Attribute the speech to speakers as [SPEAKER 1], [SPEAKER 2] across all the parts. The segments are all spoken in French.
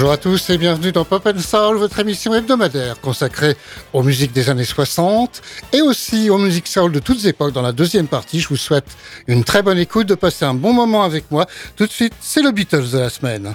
[SPEAKER 1] Bonjour à tous et bienvenue dans Pop and Soul, votre émission hebdomadaire consacrée aux musiques des années 60 et aussi aux musiques soul de toutes époques. Dans la deuxième partie, je vous souhaite une très bonne écoute, de passer un bon moment avec moi. Tout de suite, c'est le Beatles de la semaine.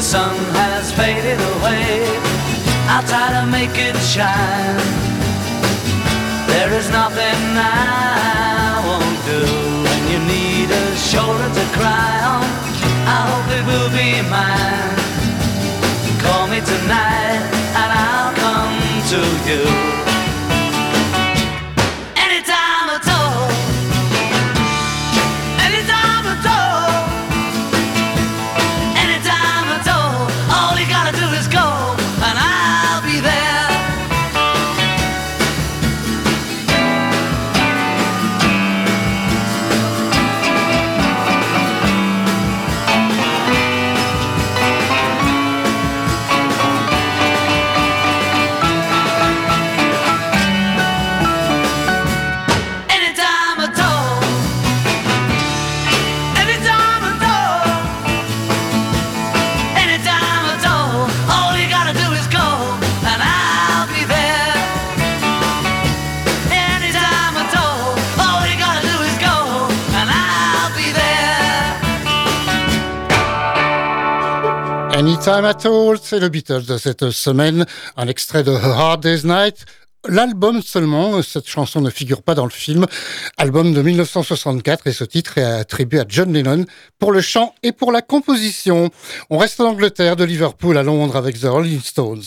[SPEAKER 2] The sun has faded away, I'll try to make it shine. There is nothing I won't do when you need a shoulder to cry on. I hope it will be mine. Call me tonight and I'll come to you. Anytime at all,
[SPEAKER 1] c'est le Beatles de cette semaine, un extrait de A Hard Day's Night. L'album seulement, cette chanson ne figure pas dans le film, album de 1964 et ce titre est attribué à John Lennon pour le chant et pour la composition. On reste en Angleterre, de Liverpool à Londres avec The Rolling Stones.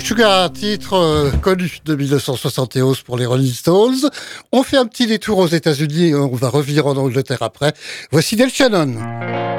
[SPEAKER 2] Sugar, titre euh, connu de 1971 pour les Rolling Stones. On fait un petit détour aux États-Unis on va revenir en Angleterre après. Voici Del Shannon.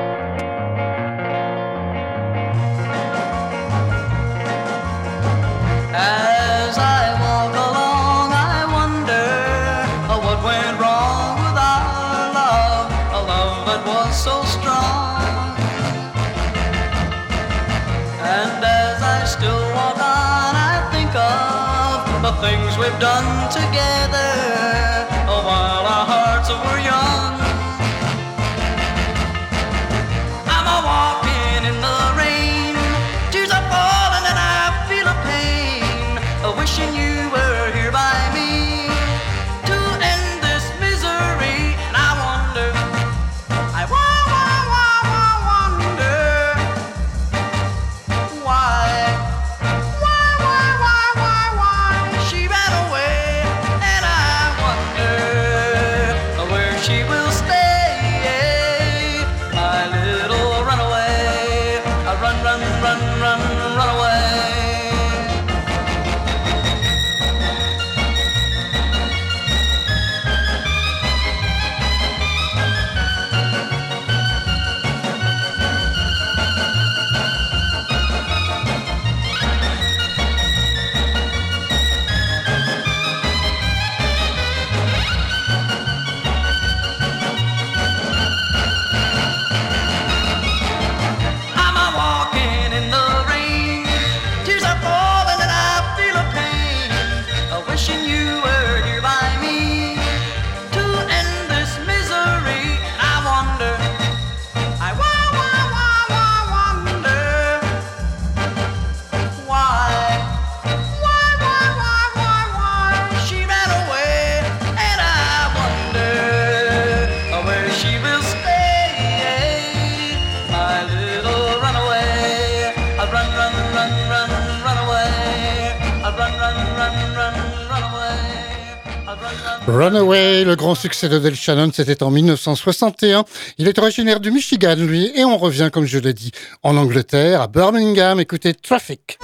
[SPEAKER 2] Succès de Del Shannon, c'était en 1961. Il est originaire du Michigan, lui, et on revient, comme je l'ai dit, en Angleterre, à Birmingham, écoutez Traffic.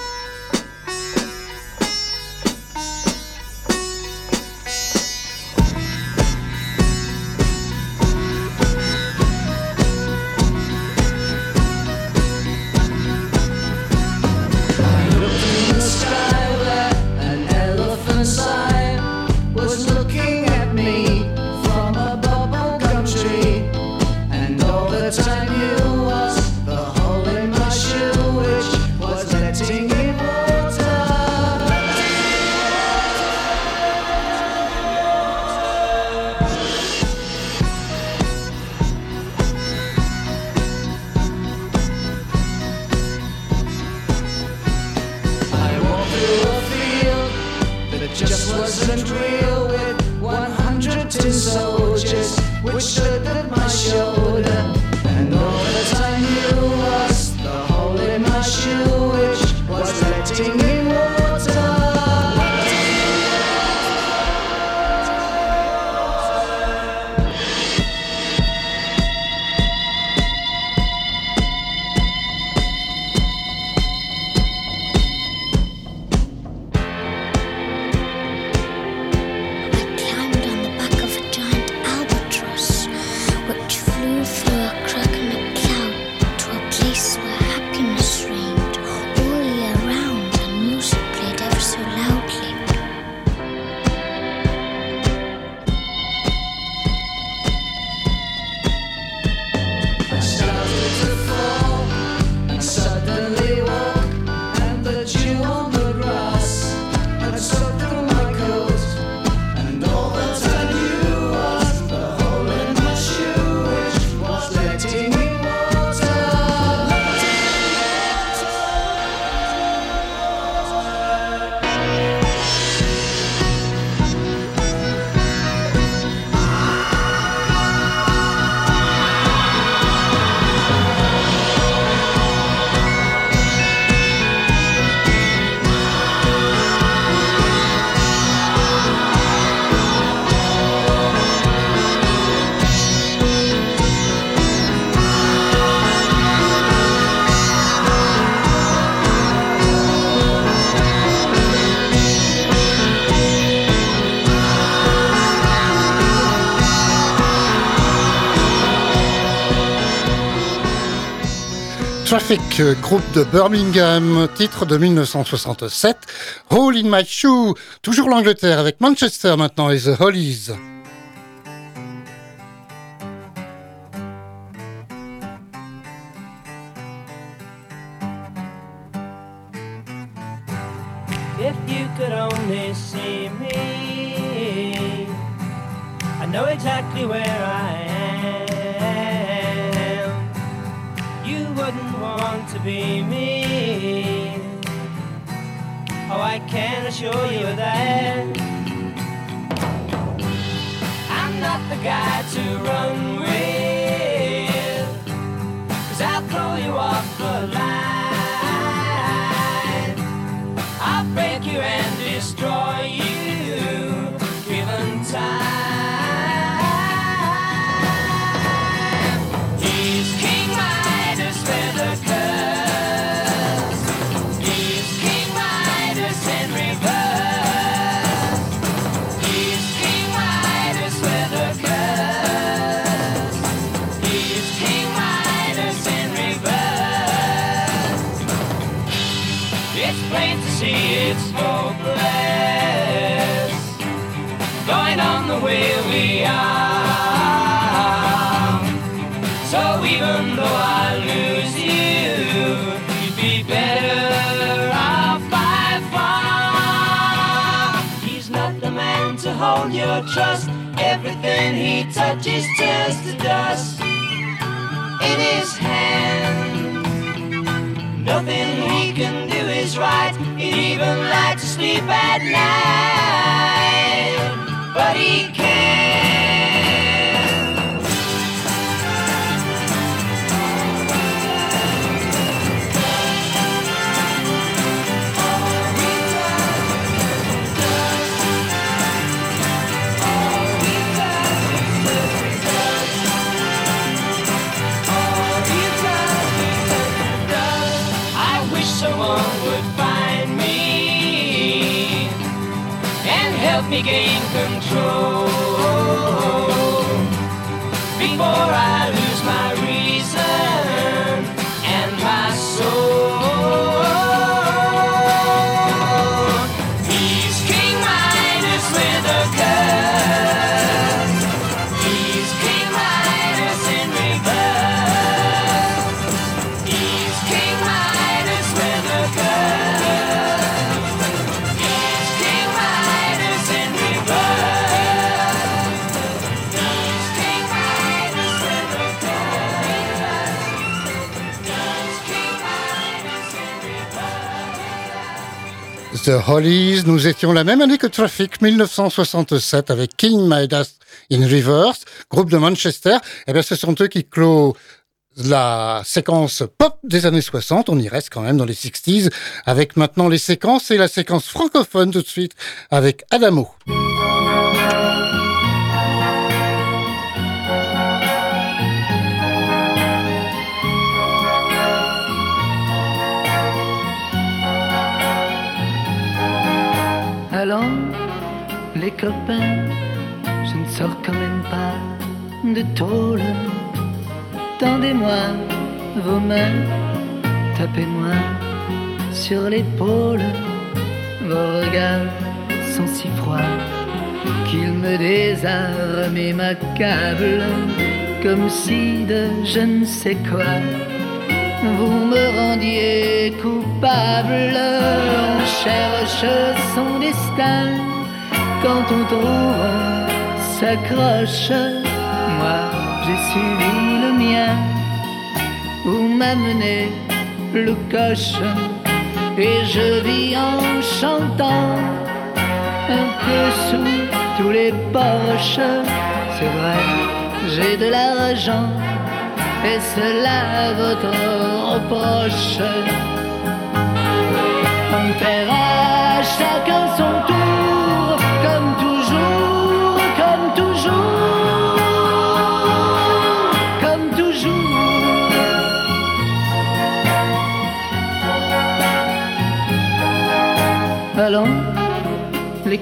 [SPEAKER 1] Groupe de Birmingham, titre de 1967, Hole in My Shoe, toujours l'Angleterre avec Manchester maintenant et The Hollies.
[SPEAKER 3] Exactly where be me. Oh, I can assure you that I'm not the guy to run hold your trust. Everything he touches turns to dust. In his hand. Nothing he can do is right. He'd even like to sleep at night, but he can't. Someone would find me and help me gain control. Before I
[SPEAKER 1] The Hollies, nous étions la même année que Traffic, 1967, avec King Midas in Reverse, groupe de Manchester. Eh bien, ce sont eux qui clôt la séquence pop des années 60. On y reste quand même dans les 60s, avec maintenant les séquences et la séquence francophone tout de suite, avec Adamo.
[SPEAKER 4] Copains, je ne sors quand même pas de tôle. Tendez-moi vos mains, tapez-moi sur l'épaule. Vos regards sont si froids qu'ils me désarment et m'accablent, comme si de je ne sais quoi vous me rendiez coupable. Cherche son destin quand on trouve, on s'accroche. Moi, j'ai suivi le mien. Où m'amener le coche et je vis en chantant un peu sous tous les poches. C'est vrai, j'ai de l'argent et cela votre reproche. On paiera chacun son tour,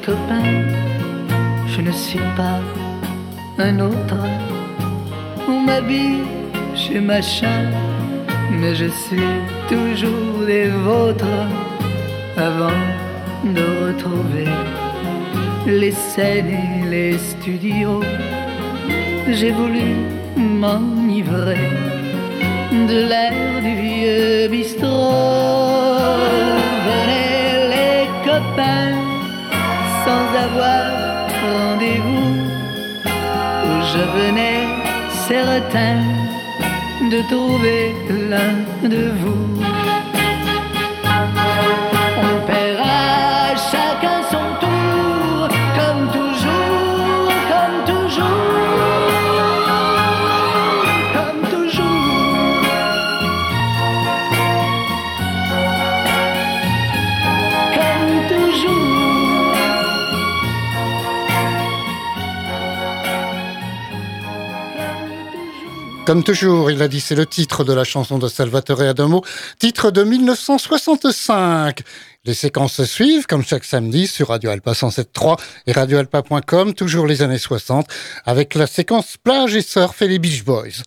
[SPEAKER 4] les copains, je ne suis pas un autre. On m'habille chez machin mais je suis toujours des vôtres avant de retrouver les scènes et les studios. J'ai voulu m'enivrer de l'air du vieux bistrot. Venez les copains sans avoir rendez-vous. Où je venais certain de trouver l'un de vous.
[SPEAKER 5] Comme toujours, il a dit, c'est le titre de la chanson de Salvatore Adamo, titre de 1965. Les séquences suivent, comme chaque samedi, sur Radio Alpa 107.3 et radioalpa.com, toujours les années 60, avec la séquence plage et surf et les Beach Boys.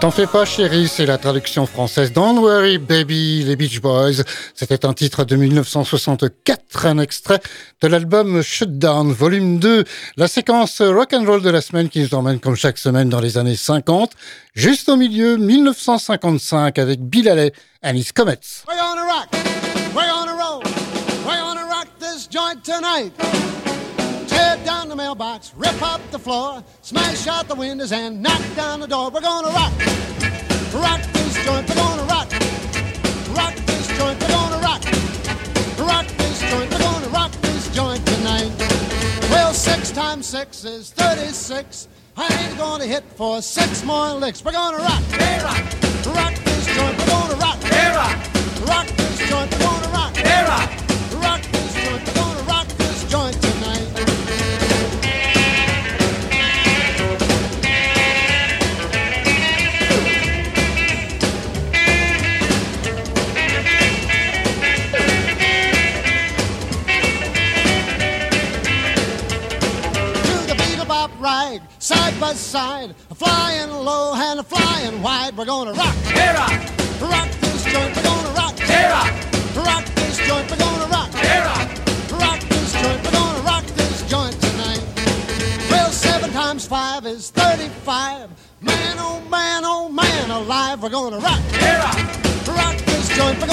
[SPEAKER 5] T'en fais pas chérie, c'est la traduction française Don't Worry Baby, les Beach Boys. C'était un titre de 1964, un extrait de l'album Shutdown, volume 2, la séquence rock and roll de la semaine qui nous emmène comme chaque semaine dans les années 50, juste au milieu 1955 avec Bill Haley his Comets.
[SPEAKER 6] We're rock, we're rock this joint tonight. Down the mailbox, rip up the floor, smash out the windows, and knock down the door. We're gonna rock, rock this joint. We're gonna rock, rock this joint. We're gonna rock, rock this joint. We're gonna rock this joint tonight. Well, six times six is thirty-six. I ain't gonna hit for six more licks. We're gonna rock,
[SPEAKER 7] hey, rock,
[SPEAKER 6] rock this joint. We're gonna rock,
[SPEAKER 7] hey, rock,
[SPEAKER 6] rock this joint. We're gonna rock,
[SPEAKER 7] hey, rock.
[SPEAKER 6] side by side, flying low and flying wide. We're gonna rock,
[SPEAKER 8] hey, rock,
[SPEAKER 6] rock this joint. We're gonna rock,
[SPEAKER 8] hey, rock,
[SPEAKER 6] rock this joint. We're gonna rock,
[SPEAKER 8] hey, rock,
[SPEAKER 6] rock this joint. We're gonna rock this joint tonight. Well, seven times five is thirty-five. Man, oh man, oh man, alive. We're gonna rock,
[SPEAKER 8] hey, rock,
[SPEAKER 6] rock this joint. We're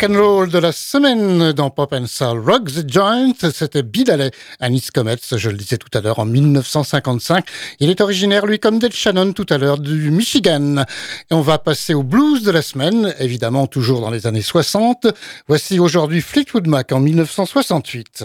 [SPEAKER 6] rock
[SPEAKER 9] and roll de la semaine dans Pop and Soul Rock the Joint, c'était Bill Anis Comets, je le disais tout à l'heure, en 1955. Il est originaire, lui, comme Del Shannon tout à l'heure, du Michigan. Et on va passer au blues de la semaine, évidemment toujours dans les années 60. Voici aujourd'hui Fleetwood Mac en 1968.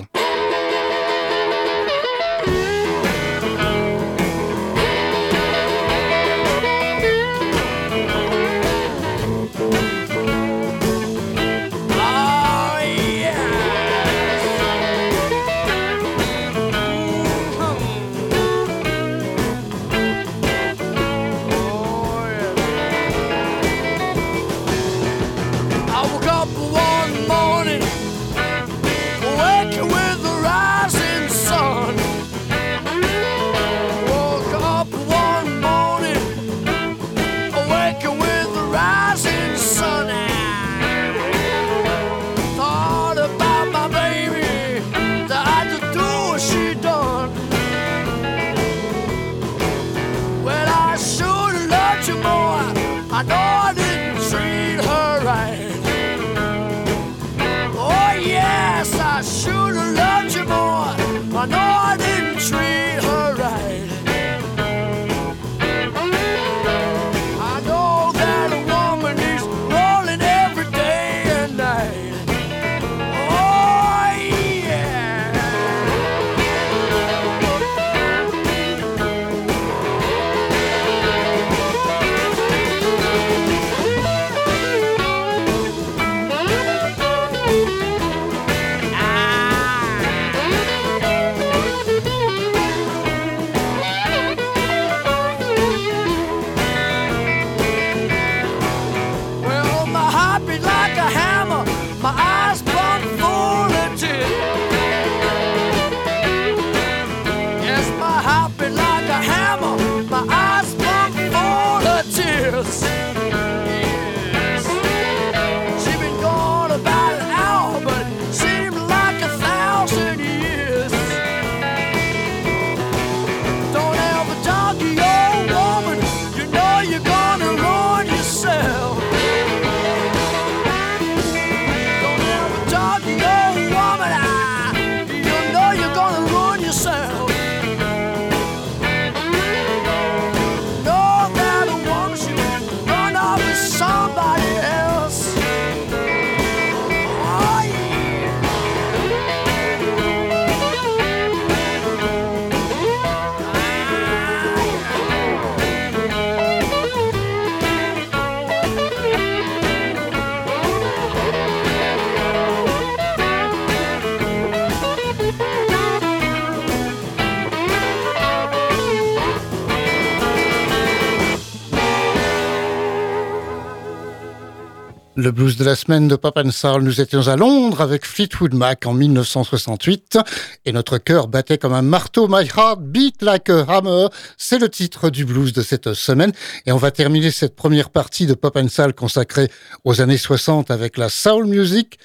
[SPEAKER 9] Le blues de la semaine de Soul, nous étions à Londres avec Fleetwood Mac en 1968 et notre cœur battait comme un marteau. My heart beat like a hammer. C'est le titre du blues de cette semaine et on va terminer cette première partie de Soul consacrée aux années 60 avec la soul music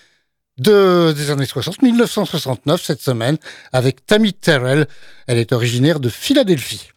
[SPEAKER 9] de, des années 60, 1969 cette semaine avec Tammy Terrell. Elle est originaire de Philadelphie.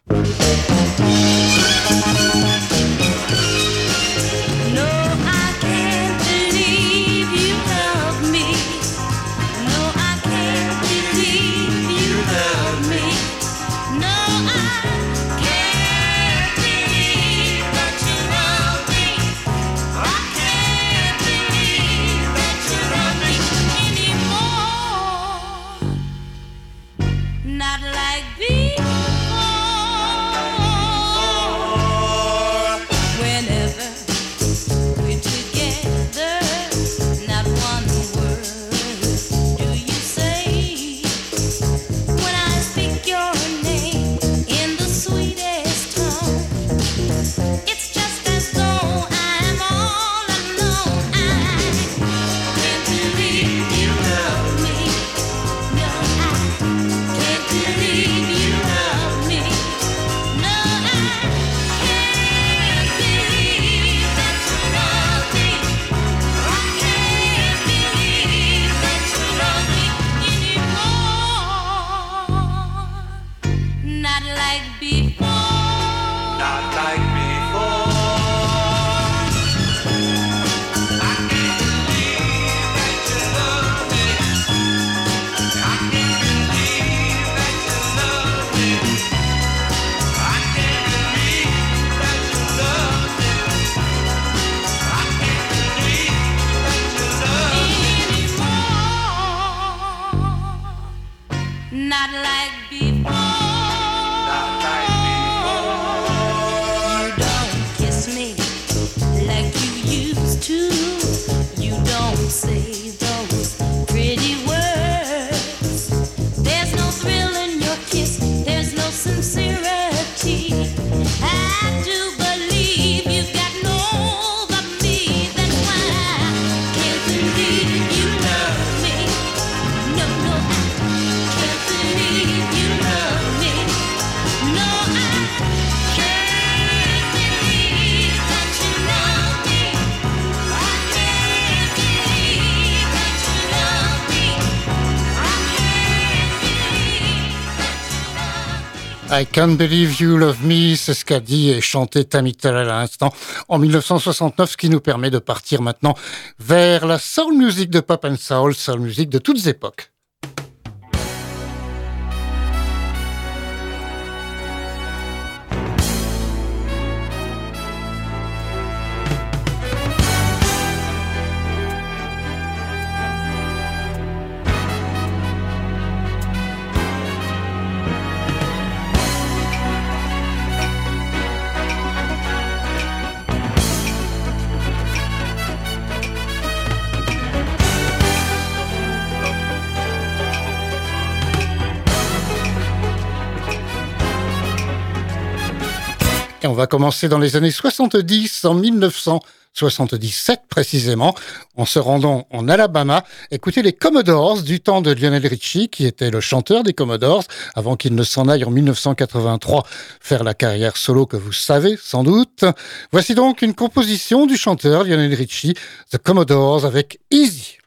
[SPEAKER 1] I Can't Believe You Love Me, c'est ce qu'a dit et chanté Tammy Terrell à l'instant en 1969, ce qui nous permet de partir maintenant vers la soul music de pop and soul, soul music de toutes époques. On va commencer dans les années 70, en 1977 précisément, en se rendant en Alabama, écouter les Commodores du temps de Lionel Richie, qui était le chanteur des Commodores, avant qu'il ne s'en aille en 1983 faire la carrière solo que vous savez sans doute. Voici donc une composition du chanteur Lionel Richie, The Commodores avec Easy.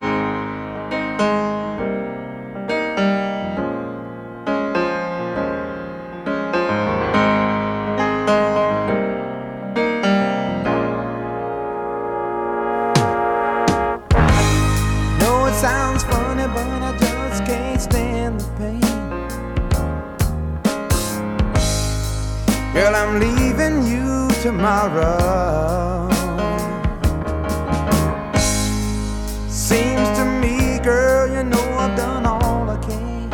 [SPEAKER 10] Seems to me, girl, you know I've done all I can.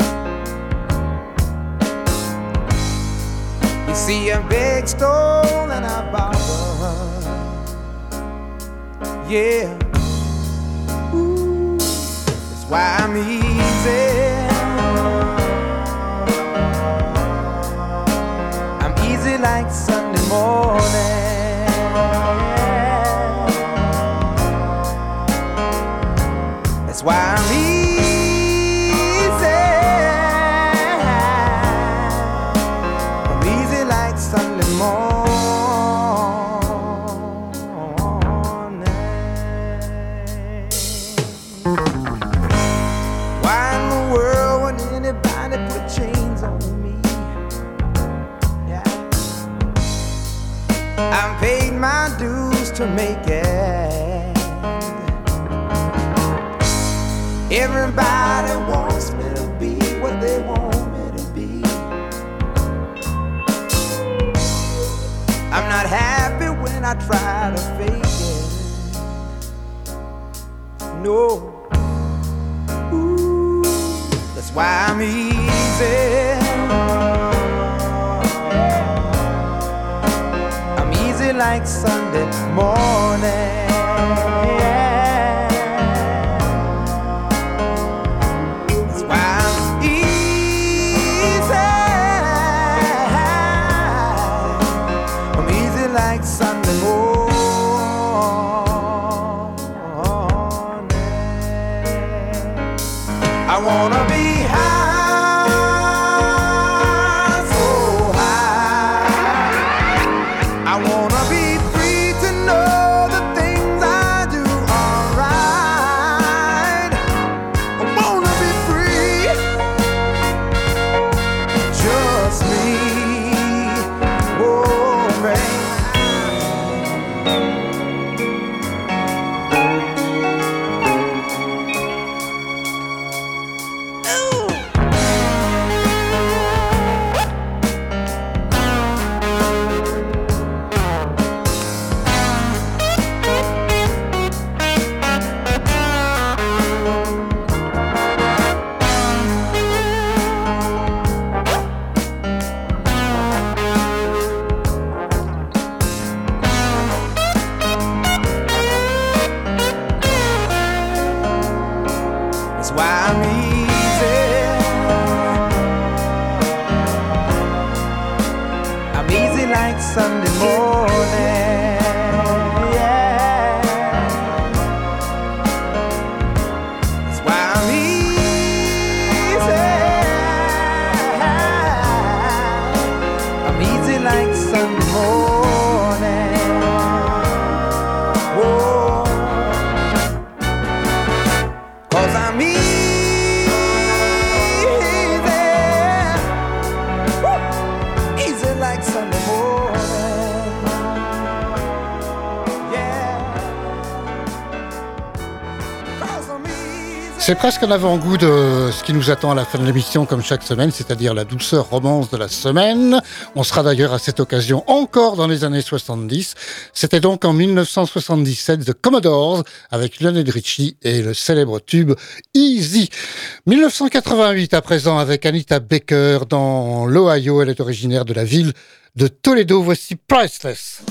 [SPEAKER 10] You see, I beg, stole, and I borrowed. Yeah. That's why I'm easy. I'm easy like Sunday morning. To make it. Everybody wants me to be what they want me to be. I'm not happy when I try to fake it. No. That's why I'm easy. I'm easy like Sunday morning.
[SPEAKER 1] C'est presque un avant-goût de ce qui nous attend à la fin de l'émission, comme chaque semaine, c'est-à-dire la douceur romance de la semaine. On sera d'ailleurs à cette occasion encore dans les années 70. C'était donc en 1977 The Commodores avec Lionel Richie et le célèbre tube Easy. 1988 à présent avec Anita Baker dans l'Ohio. Elle est originaire de la ville de Toledo. Voici Priceless.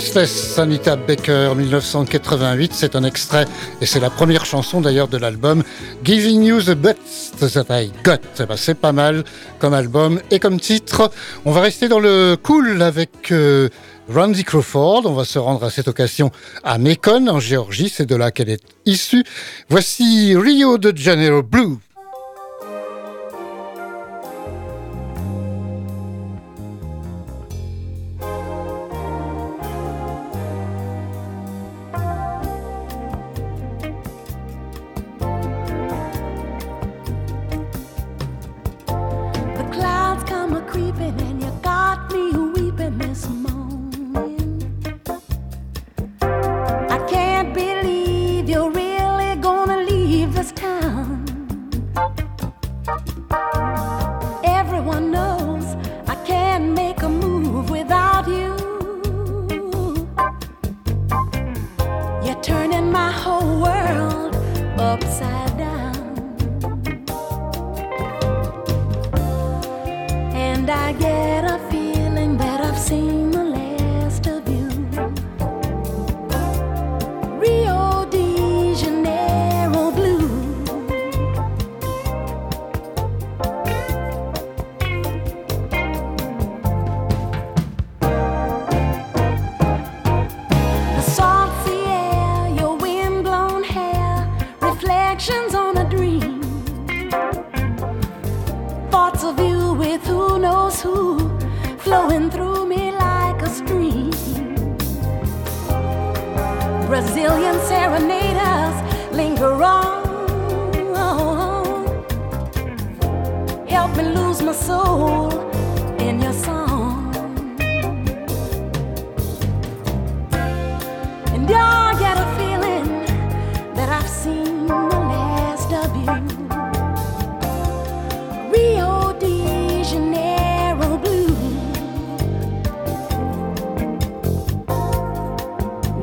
[SPEAKER 11] Priceless, Anita Baker, 1988. C'est un extrait et c'est la première chanson d'ailleurs de l'album Giving You the Best That I Got. Eh ben, c'est pas mal comme album et comme titre. On va rester dans le cool avec euh, Randy Crawford. On va se rendre à cette occasion à Mekon, en Géorgie. C'est de là qu'elle est issue. Voici Rio de Janeiro Blue.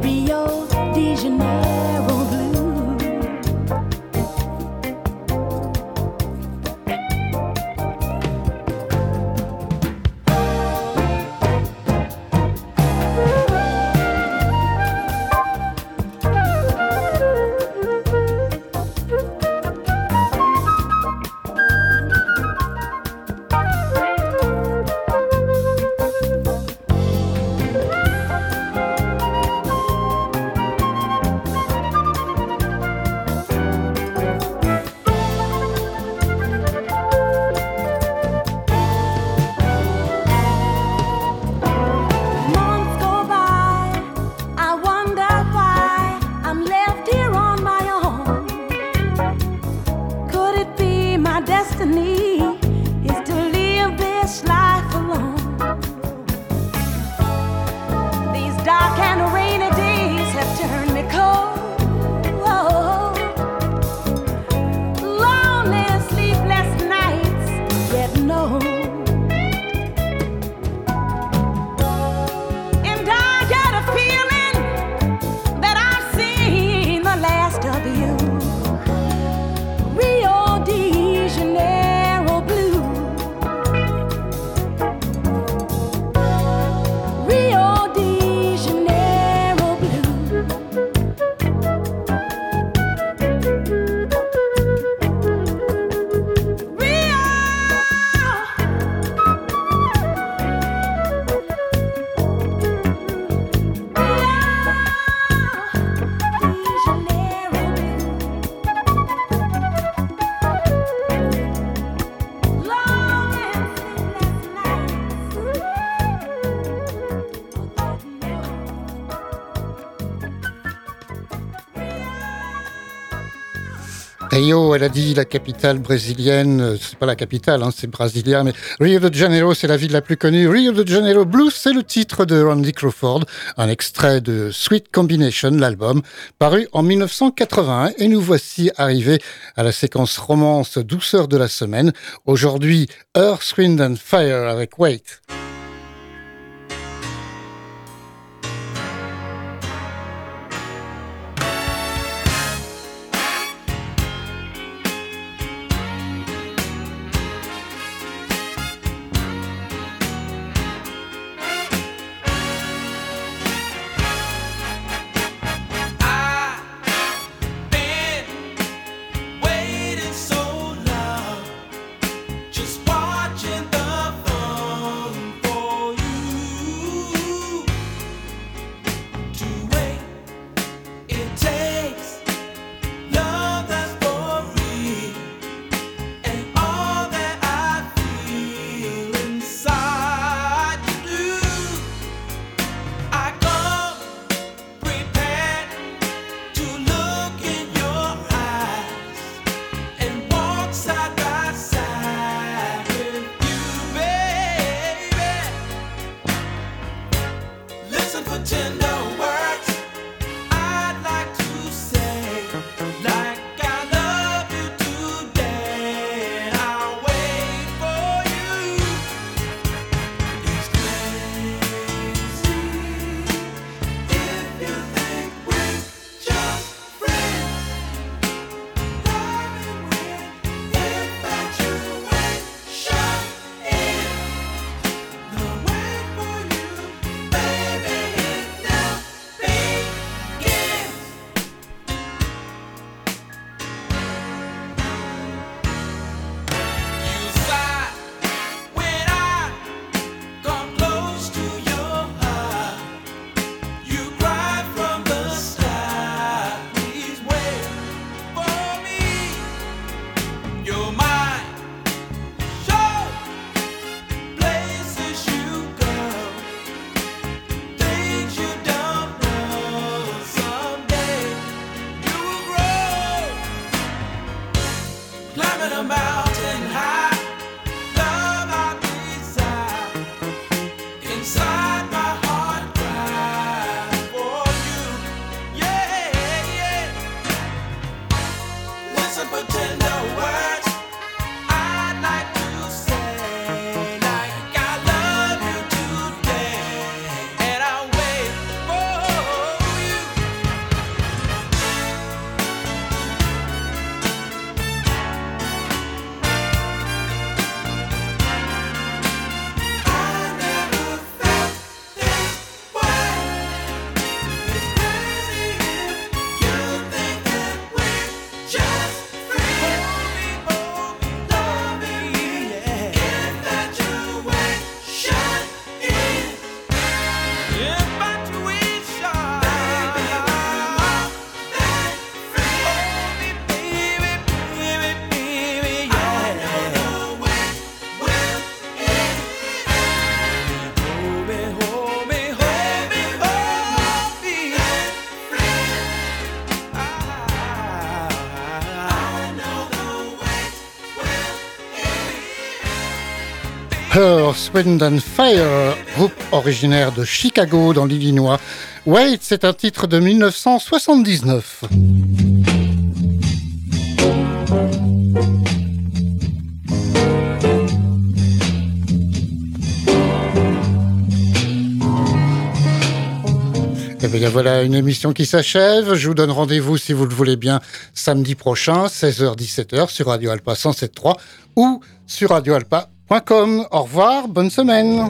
[SPEAKER 11] Rio, elle a dit la capitale brésilienne, euh, c'est pas la capitale, hein, c'est brésilien, mais Rio de Janeiro, c'est la ville la plus connue. Rio de Janeiro Blues, c'est le titre de Randy Crawford, un extrait de Sweet Combination, l'album, paru en 1981. Et nous voici arrivés à la séquence romance douceur de la semaine. Aujourd'hui, Earth, Wind and Fire avec Wait.
[SPEAKER 1] Earth, Wind and Fire, groupe originaire de Chicago dans l'Illinois. Wait, c'est un titre de 1979. Et eh bien voilà une émission qui s'achève. Je vous donne rendez-vous si vous le voulez bien samedi prochain, 16h-17h sur Radio Alpa 107.3 ou sur Radio Alpa au revoir, bonne semaine.